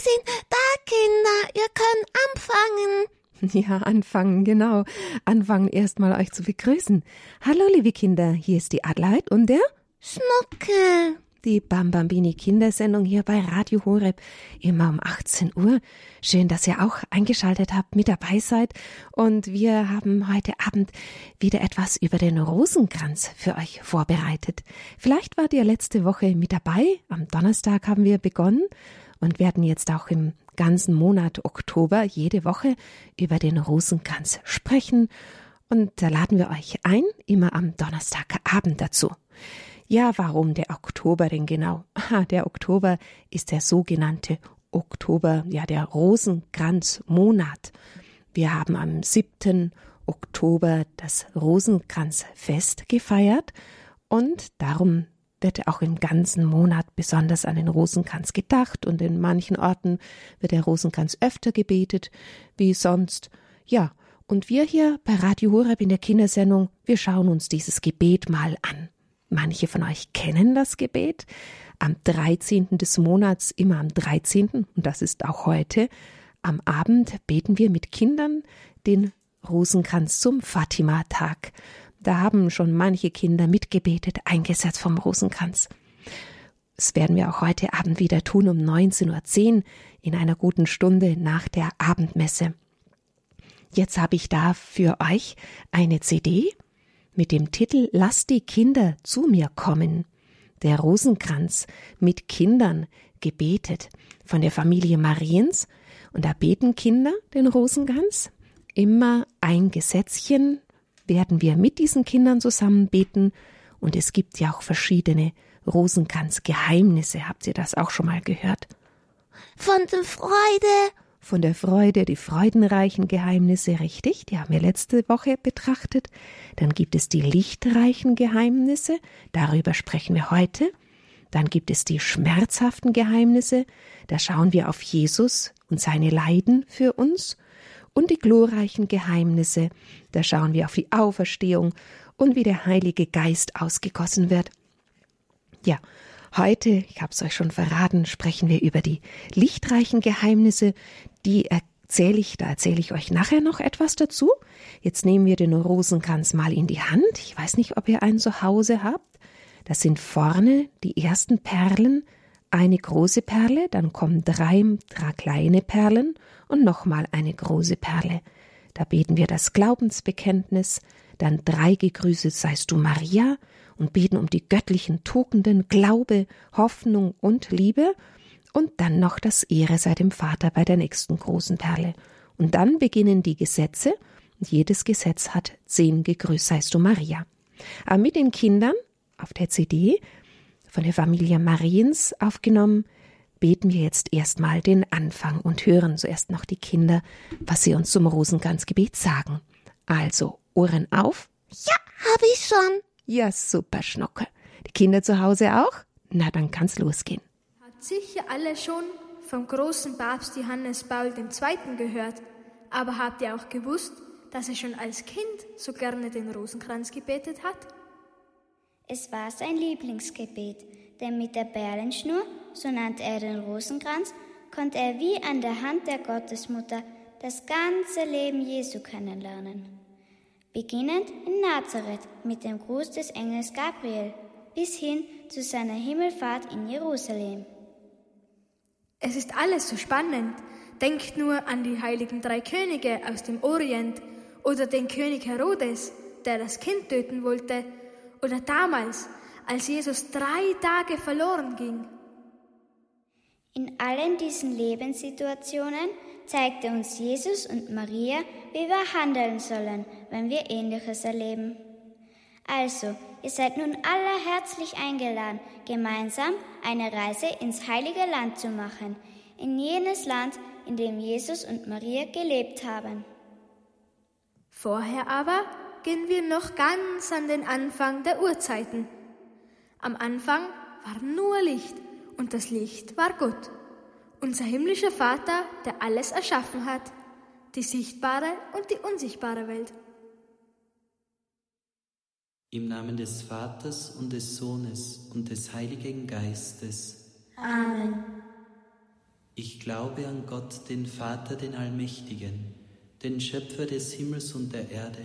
sind da, Kinder. Ihr könnt anfangen. Ja, anfangen, genau. Anfangen erstmal euch zu begrüßen. Hallo, liebe Kinder, hier ist die Adelheid und der Schnuckel. Die Bambambini Kindersendung hier bei Radio Horeb immer um 18 Uhr. Schön, dass ihr auch eingeschaltet habt, mit dabei seid. Und wir haben heute Abend wieder etwas über den Rosenkranz für euch vorbereitet. Vielleicht wart ihr letzte Woche mit dabei. Am Donnerstag haben wir begonnen und werden jetzt auch im ganzen Monat Oktober jede Woche über den Rosenkranz sprechen. Und da laden wir euch ein, immer am Donnerstagabend dazu. Ja, warum der Oktober denn genau? Aha, der Oktober ist der sogenannte Oktober, ja, der Rosenkranzmonat. Wir haben am 7. Oktober das Rosenkranzfest gefeiert und darum wird auch im ganzen Monat besonders an den Rosenkranz gedacht und in manchen Orten wird der Rosenkranz öfter gebetet wie sonst. Ja, und wir hier bei Radio Horeb in der Kindersendung, wir schauen uns dieses Gebet mal an. Manche von euch kennen das Gebet. Am 13. des Monats, immer am 13., und das ist auch heute, am Abend beten wir mit Kindern den Rosenkranz zum Fatima-Tag. Da haben schon manche Kinder mitgebetet, eingesetzt vom Rosenkranz. Das werden wir auch heute Abend wieder tun um 19.10 Uhr in einer guten Stunde nach der Abendmesse. Jetzt habe ich da für euch eine CD mit dem Titel Lass die Kinder zu mir kommen. Der Rosenkranz mit Kindern gebetet von der Familie Mariens. Und da beten Kinder den Rosenkranz. Immer ein Gesetzchen werden wir mit diesen Kindern zusammen beten. Und es gibt ja auch verschiedene Rosenkranzgeheimnisse. Habt ihr das auch schon mal gehört? Von der Freude von der Freude, die freudenreichen Geheimnisse, richtig, die haben wir letzte Woche betrachtet. Dann gibt es die lichtreichen Geheimnisse, darüber sprechen wir heute. Dann gibt es die schmerzhaften Geheimnisse, da schauen wir auf Jesus und seine Leiden für uns. Und die glorreichen Geheimnisse, da schauen wir auf die Auferstehung und wie der Heilige Geist ausgegossen wird. Ja, Heute, ich habe es euch schon verraten, sprechen wir über die lichtreichen Geheimnisse, die erzähle ich, da erzähle ich euch nachher noch etwas dazu. Jetzt nehmen wir den Rosenkranz mal in die Hand. Ich weiß nicht, ob ihr einen zu Hause habt. Das sind vorne die ersten Perlen, eine große Perle, dann kommen drei, drei kleine Perlen und nochmal eine große Perle. Da beten wir das Glaubensbekenntnis, dann drei gegrüßet seist du Maria und beten um die göttlichen Tugenden Glaube, Hoffnung und Liebe und dann noch das Ehre sei dem Vater bei der nächsten großen Perle. Und dann beginnen die Gesetze, und jedes Gesetz hat zehn Gegrüßt seist du Maria. Aber mit den Kindern auf der CD von der Familie Mariens aufgenommen, beten wir jetzt erstmal den Anfang und hören zuerst noch die Kinder, was sie uns zum Rosenkranzgebet sagen. Also, Ohren auf. Ja, hab ich schon. Ja, super, Schnocke. Die Kinder zu Hause auch? Na, dann kann's losgehen sicher alle schon vom großen Papst Johannes Paul II. gehört, aber habt ihr auch gewusst, dass er schon als Kind so gerne den Rosenkranz gebetet hat? Es war sein Lieblingsgebet, denn mit der Perlenschnur, so nannte er den Rosenkranz, konnte er wie an der Hand der Gottesmutter das ganze Leben Jesu kennenlernen. Beginnend in Nazareth mit dem Gruß des Engels Gabriel bis hin zu seiner Himmelfahrt in Jerusalem. Es ist alles so spannend. Denkt nur an die heiligen drei Könige aus dem Orient oder den König Herodes, der das Kind töten wollte, oder damals, als Jesus drei Tage verloren ging. In allen diesen Lebenssituationen zeigte uns Jesus und Maria, wie wir handeln sollen, wenn wir Ähnliches erleben. Also, ihr seid nun alle herzlich eingeladen, gemeinsam eine Reise ins heilige Land zu machen, in jenes Land, in dem Jesus und Maria gelebt haben. Vorher aber gehen wir noch ganz an den Anfang der Urzeiten. Am Anfang war nur Licht und das Licht war Gott, unser himmlischer Vater, der alles erschaffen hat, die sichtbare und die unsichtbare Welt. Im Namen des Vaters und des Sohnes und des Heiligen Geistes. Amen. Ich glaube an Gott, den Vater, den Allmächtigen, den Schöpfer des Himmels und der Erde,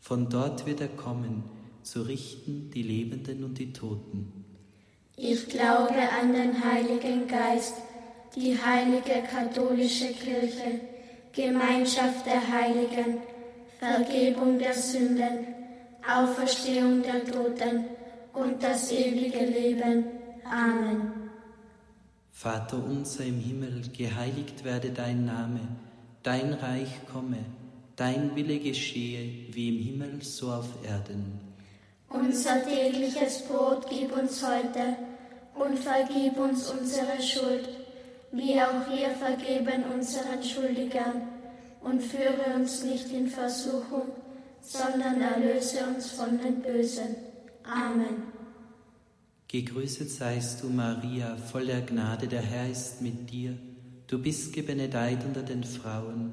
Von dort wird er kommen, zu richten die Lebenden und die Toten. Ich glaube an den Heiligen Geist, die heilige katholische Kirche, Gemeinschaft der Heiligen, Vergebung der Sünden, Auferstehung der Toten und das ewige Leben. Amen. Vater unser im Himmel, geheiligt werde dein Name, dein Reich komme, dein Wille geschehe, wie im Himmel so auf Erden. Unser tägliches Brot gib uns heute und vergib uns unsere Schuld, wie auch wir vergeben unseren Schuldigern. Und führe uns nicht in Versuchung, sondern erlöse uns von den Bösen. Amen. Gegrüßet seist du, Maria, voll der Gnade, der Herr ist mit dir. Du bist gebenedeit unter den Frauen,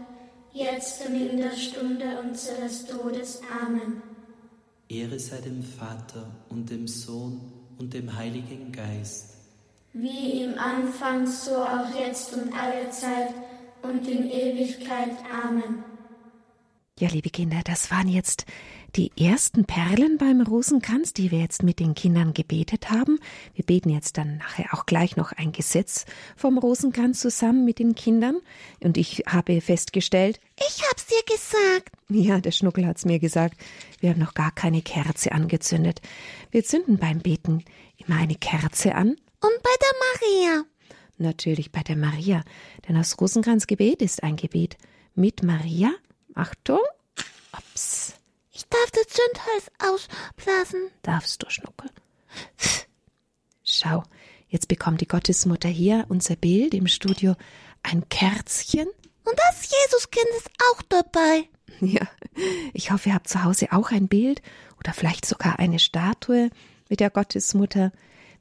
jetzt und in der Stunde unseres Todes. Amen. Ehre sei dem Vater und dem Sohn und dem Heiligen Geist. Wie im Anfang, so auch jetzt und alle Zeit und in Ewigkeit. Amen. Ja, liebe Kinder, das waren jetzt die ersten Perlen beim Rosenkranz, die wir jetzt mit den Kindern gebetet haben. Wir beten jetzt dann nachher auch gleich noch ein Gesetz vom Rosenkranz zusammen mit den Kindern. Und ich habe festgestellt, ich hab's dir gesagt. Ja, der Schnuckel hat's mir gesagt. Wir haben noch gar keine Kerze angezündet. Wir zünden beim Beten immer eine Kerze an. Und bei der Maria. Natürlich bei der Maria, denn das Rosenkranzgebet ist ein Gebet mit Maria. Achtung. Ups. Ich darf das Zündholz ausblasen. Darfst du, Schnuckel. Schau, jetzt bekommt die Gottesmutter hier unser Bild im Studio ein Kerzchen. Und das Jesuskind ist auch dabei. Ja, ich hoffe, ihr habt zu Hause auch ein Bild oder vielleicht sogar eine Statue mit der Gottesmutter.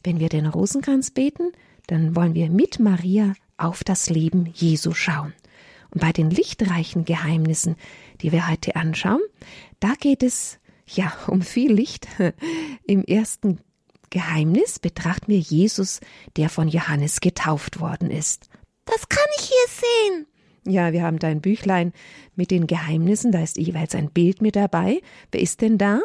Wenn wir den Rosenkranz beten, dann wollen wir mit Maria auf das Leben Jesu schauen. Und bei den lichtreichen Geheimnissen, die wir heute anschauen, da geht es ja um viel Licht. Im ersten Geheimnis betrachten wir Jesus, der von Johannes getauft worden ist. Das kann ich hier sehen. Ja, wir haben da ein Büchlein mit den Geheimnissen, da ist jeweils ein Bild mit dabei. Wer ist denn da?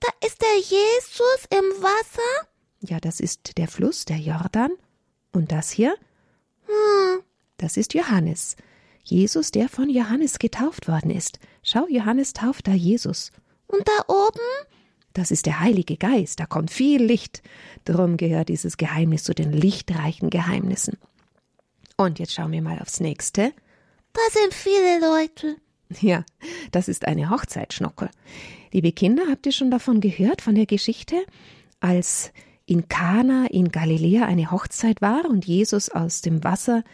Da ist der Jesus im Wasser. Ja, das ist der Fluss, der Jordan. Und das hier? Hm. Das ist Johannes. Jesus, der von Johannes getauft worden ist. Schau, Johannes tauft da Jesus. Und da oben? Das ist der Heilige Geist, da kommt viel Licht. Drum gehört dieses Geheimnis zu den lichtreichen Geheimnissen. Und jetzt schauen wir mal aufs nächste. Da sind viele Leute. Ja, das ist eine Hochzeitsschnocke. Liebe Kinder, habt ihr schon davon gehört, von der Geschichte, als in Kana in Galiläa eine Hochzeit war und Jesus aus dem Wasser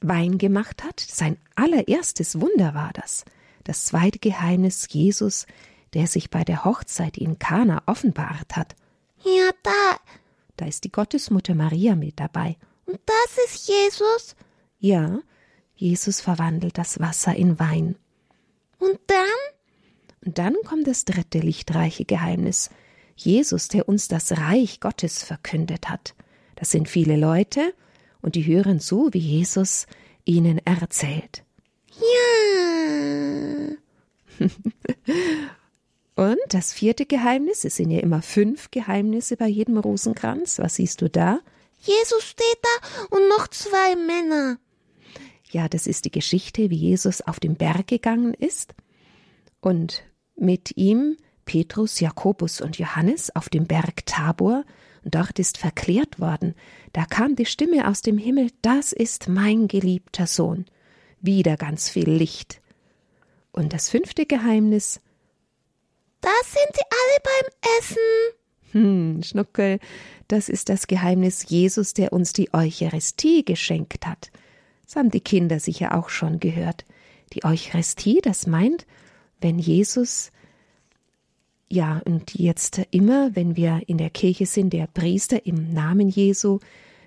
Wein gemacht hat? Sein allererstes Wunder war das. Das zweite Geheimnis Jesus, der sich bei der Hochzeit in Kana offenbart hat. Ja, da. Da ist die Gottesmutter Maria mit dabei. Und das ist Jesus? Ja, Jesus verwandelt das Wasser in Wein. Und dann? Und dann kommt das dritte lichtreiche Geheimnis. Jesus, der uns das Reich Gottes verkündet hat. Das sind viele Leute und die hören zu, wie Jesus ihnen erzählt. Ja. und das vierte Geheimnis, es sind ja immer fünf Geheimnisse bei jedem Rosenkranz. Was siehst du da? Jesus steht da und noch zwei Männer. Ja, das ist die Geschichte, wie Jesus auf den Berg gegangen ist und mit ihm Petrus, Jakobus und Johannes auf dem Berg Tabor, dort ist verklärt worden. Da kam die Stimme aus dem Himmel, das ist mein geliebter Sohn. Wieder ganz viel Licht. Und das fünfte Geheimnis. Da sind sie alle beim Essen. Hm, Schnuckel, das ist das Geheimnis Jesus, der uns die Eucharistie geschenkt hat. Das haben die Kinder sicher auch schon gehört. Die Eucharistie, das meint, wenn Jesus ja, und jetzt immer, wenn wir in der Kirche sind, der Priester im Namen Jesu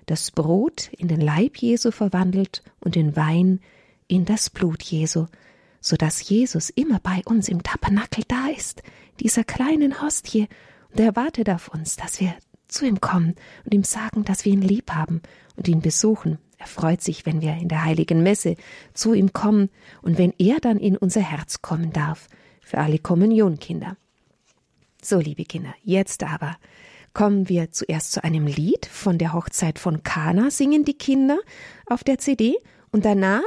das Brot in den Leib Jesu verwandelt und den Wein in das Blut Jesu, so dass Jesus immer bei uns im Tabernakel da ist, dieser kleinen Hostie, und er wartet auf uns, dass wir zu ihm kommen und ihm sagen, dass wir ihn lieb haben und ihn besuchen. Er freut sich, wenn wir in der heiligen Messe zu ihm kommen und wenn er dann in unser Herz kommen darf, für alle Kommunionkinder. So, liebe Kinder, jetzt aber kommen wir zuerst zu einem Lied von der Hochzeit von Kana, singen die Kinder auf der CD und danach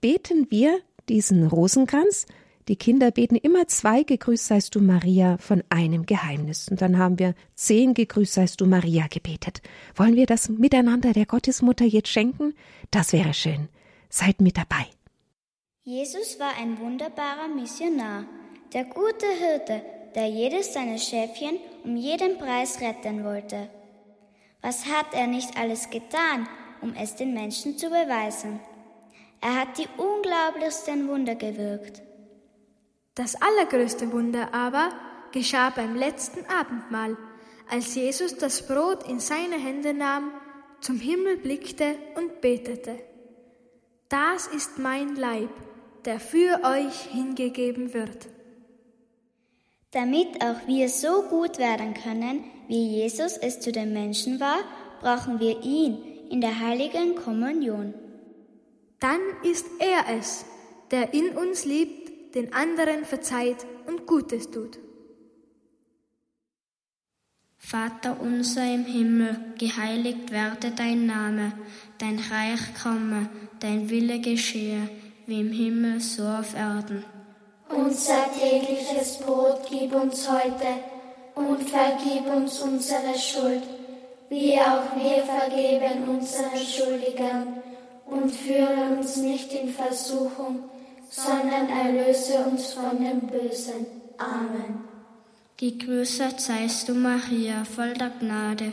beten wir diesen Rosenkranz. Die Kinder beten immer zwei Gegrüßt seist du Maria von einem Geheimnis. Und dann haben wir zehn Gegrüßt seist du Maria gebetet. Wollen wir das miteinander der Gottesmutter jetzt schenken? Das wäre schön. Seid mit dabei. Jesus war ein wunderbarer Missionar, der gute Hirte, der jedes seiner Schäfchen um jeden Preis retten wollte. Was hat er nicht alles getan, um es den Menschen zu beweisen? Er hat die unglaublichsten Wunder gewirkt. Das allergrößte Wunder aber geschah beim letzten Abendmahl, als Jesus das Brot in seine Hände nahm, zum Himmel blickte und betete. Das ist mein Leib, der für euch hingegeben wird. Damit auch wir so gut werden können, wie Jesus es zu den Menschen war, brauchen wir ihn in der heiligen Kommunion. Dann ist er es, der in uns liebt, den anderen verzeiht und Gutes tut. Vater unser im Himmel, geheiligt werde dein Name, dein Reich komme, dein Wille geschehe, wie im Himmel so auf Erden. Unser tägliches Brot gib uns heute und vergib uns unsere Schuld, wie auch wir vergeben unseren Schuldigern. Und führe uns nicht in Versuchung, sondern erlöse uns von dem Bösen. Amen. Gegrüßet seist du, Maria, voll der Gnade.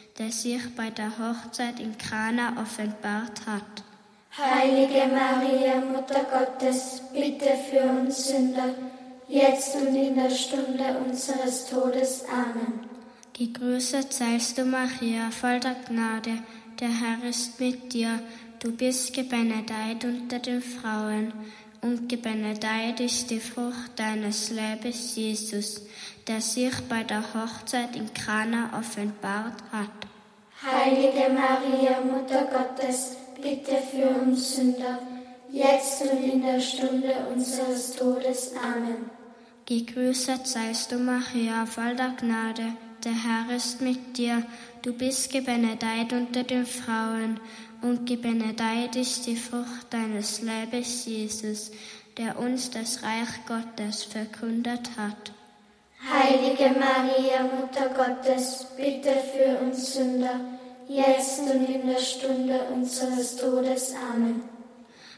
der sich bei der Hochzeit in Kana offenbart hat. Heilige Maria, Mutter Gottes, bitte für uns Sünder, jetzt und in der Stunde unseres Todes. Amen. Gegrüßet seist du, Maria, voll der Gnade, der Herr ist mit dir. Du bist gebenedeit unter den Frauen, und gebenedeit ist die Frucht deines Leibes, Jesus, der sich bei der Hochzeit in Kana offenbart hat. Heilige Maria, Mutter Gottes, bitte für uns Sünder, jetzt und in der Stunde unseres Todes. Amen. Gegrüßet seist du, Maria, voll der Gnade. Der Herr ist mit dir. Du bist gebenedeit unter den Frauen und gebenedeit ist die Frucht deines Leibes, Jesus, der uns das Reich Gottes verkündet hat. Heilige Maria, Mutter Gottes, bitte für uns Sünder, jetzt und in der Stunde unseres Todes. Amen.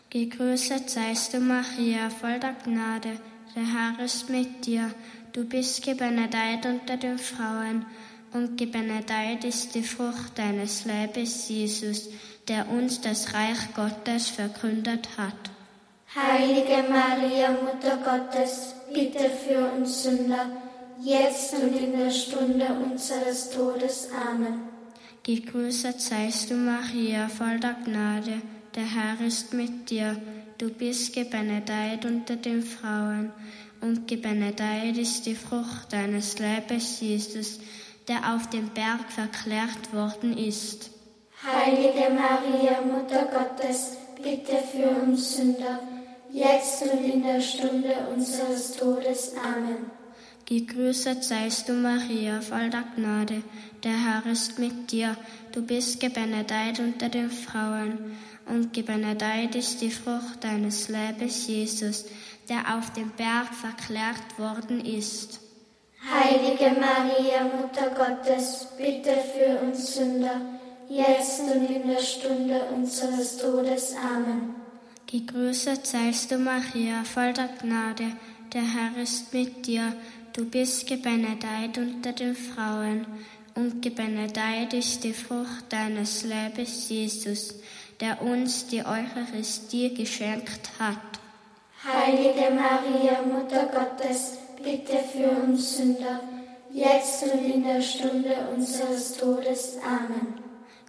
Gegrüßet seist du, Maria, voll der Gnade. Der Herr ist mit dir. Du bist gebenedeit unter den Frauen und gebenedeit ist die Frucht deines Leibes, Jesus, der uns das Reich Gottes verkündet hat. Heilige Maria, Mutter Gottes, bitte für uns Sünder, jetzt und in der Stunde unseres Todes. Amen. Gegrüßet seist du, Maria, voll der Gnade. Der Herr ist mit dir. Du bist gebenedeit unter den Frauen und gebenedeit ist die Frucht deines Leibes, Jesus, der auf dem Berg verklärt worden ist. Heilige Maria, Mutter Gottes, bitte für uns Sünder, jetzt und in der Stunde unseres Todes. Amen. Gegrüßet seist du, Maria, voll der Gnade. Der Herr ist mit dir. Du bist gebenedeit unter den Frauen und gebenedeit ist die Frucht deines Leibes, Jesus, der auf dem Berg verklärt worden ist. Heilige Maria, Mutter Gottes, bitte für uns Sünder, jetzt und in der Stunde unseres Todes. Amen. Gegrüßet seist du, Maria, voll der Gnade. Der Herr ist mit dir. Du bist gebenedeit unter den Frauen und gebenedeit ist die Frucht deines Leibes, Jesus, der uns die Eucharistie geschenkt hat. Heilige Maria, Mutter Gottes, bitte für uns Sünder, jetzt und in der Stunde unseres Todes. Amen.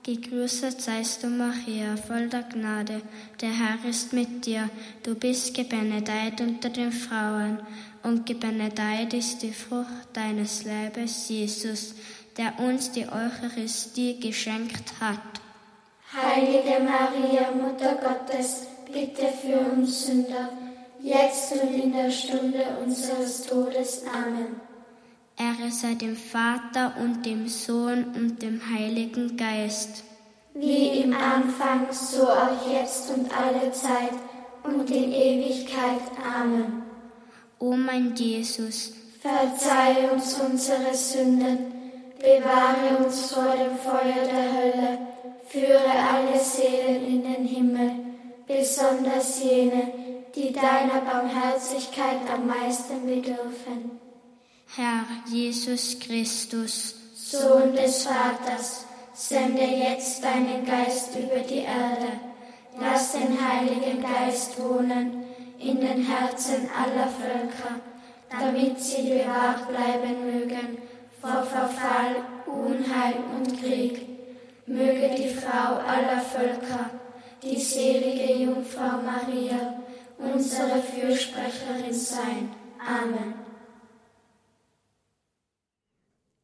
Gegrüßet seist du, Maria, voll der Gnade. Der Herr ist mit dir. Du bist gebenedeit unter den Frauen und gebenedeit ist die Frucht deines Leibes, Jesus, der uns die Eucharistie geschenkt hat. Heilige Maria, Mutter Gottes, bitte für uns Sünder, jetzt und in der Stunde unseres Todes. Amen. Ehre sei dem Vater und dem Sohn und dem Heiligen Geist. Wie im Anfang, so auch jetzt und alle Zeit und in Ewigkeit. Amen. O mein Jesus, verzeih uns unsere Sünden, bewahre uns vor dem Feuer der Hölle, führe alle Seelen in den Himmel, besonders jene, die deiner Barmherzigkeit am meisten bedürfen. Herr Jesus Christus, Sohn des Vaters, sende jetzt deinen Geist über die Erde. Lass den Heiligen Geist wohnen in den Herzen aller Völker, damit sie bewahrt bleiben mögen vor Verfall, Unheil und Krieg. Möge die Frau aller Völker, die selige Jungfrau Maria, unsere Fürsprecherin sein. Amen.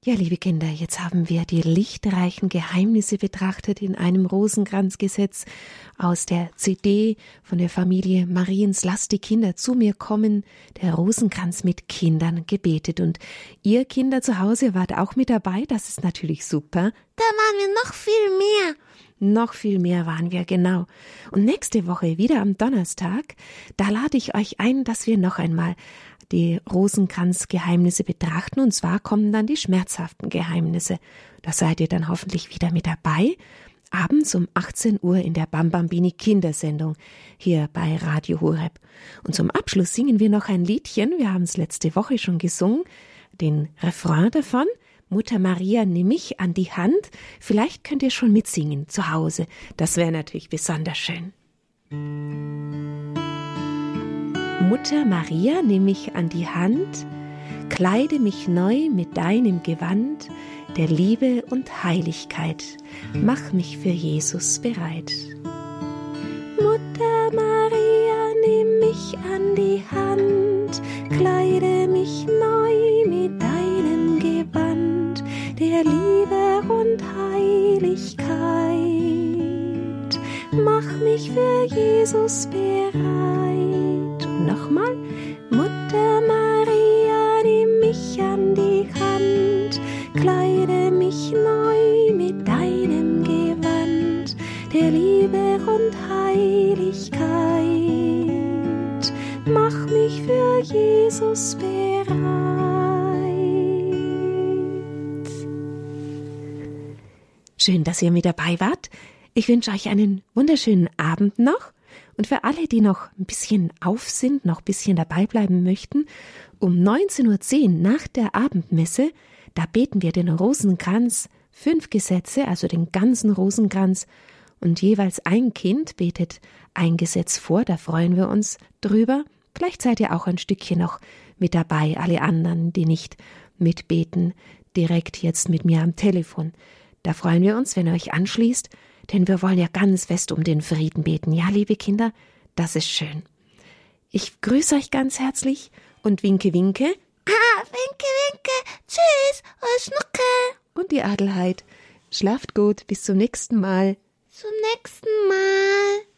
Ja, liebe Kinder, jetzt haben wir die lichtreichen Geheimnisse betrachtet in einem Rosenkranzgesetz aus der CD von der Familie Mariens Lass die Kinder zu mir kommen, der Rosenkranz mit Kindern gebetet. Und ihr Kinder zu Hause wart auch mit dabei, das ist natürlich super. Da waren wir noch viel mehr. Noch viel mehr waren wir, genau. Und nächste Woche, wieder am Donnerstag, da lade ich euch ein, dass wir noch einmal die Rosenkranzgeheimnisse betrachten. Und zwar kommen dann die schmerzhaften Geheimnisse. Da seid ihr dann hoffentlich wieder mit dabei. Abends um 18 Uhr in der Bambambini Kindersendung hier bei Radio Horeb. Und zum Abschluss singen wir noch ein Liedchen. Wir haben es letzte Woche schon gesungen. Den Refrain davon. Mutter Maria, nimm mich an die Hand. Vielleicht könnt ihr schon mitsingen zu Hause. Das wäre natürlich besonders schön. Mutter Maria, nimm mich an die Hand, kleide mich neu mit deinem Gewand der Liebe und Heiligkeit, mach mich für Jesus bereit. Mutter Maria, nimm mich an die Hand, kleide mich neu mit deinem der Liebe und Heiligkeit, mach mich für Jesus bereit Schön, dass ihr mit dabei wart. Ich wünsche euch einen wunderschönen Abend noch. Und für alle, die noch ein bisschen auf sind, noch ein bisschen dabei bleiben möchten, um 19.10 Uhr nach der Abendmesse, da beten wir den Rosenkranz, fünf Gesetze, also den ganzen Rosenkranz, und jeweils ein Kind betet ein Gesetz vor, da freuen wir uns drüber. Vielleicht seid ihr auch ein Stückchen noch mit dabei, alle anderen, die nicht mitbeten, direkt jetzt mit mir am Telefon. Da freuen wir uns, wenn ihr euch anschließt, denn wir wollen ja ganz fest um den Frieden beten. Ja, liebe Kinder, das ist schön. Ich grüße euch ganz herzlich und winke, winke. Ah, winke, winke. Tschüss, Schnucke. Und die Adelheid. Schlaft gut, bis zum nächsten Mal. Zum nächsten Mal.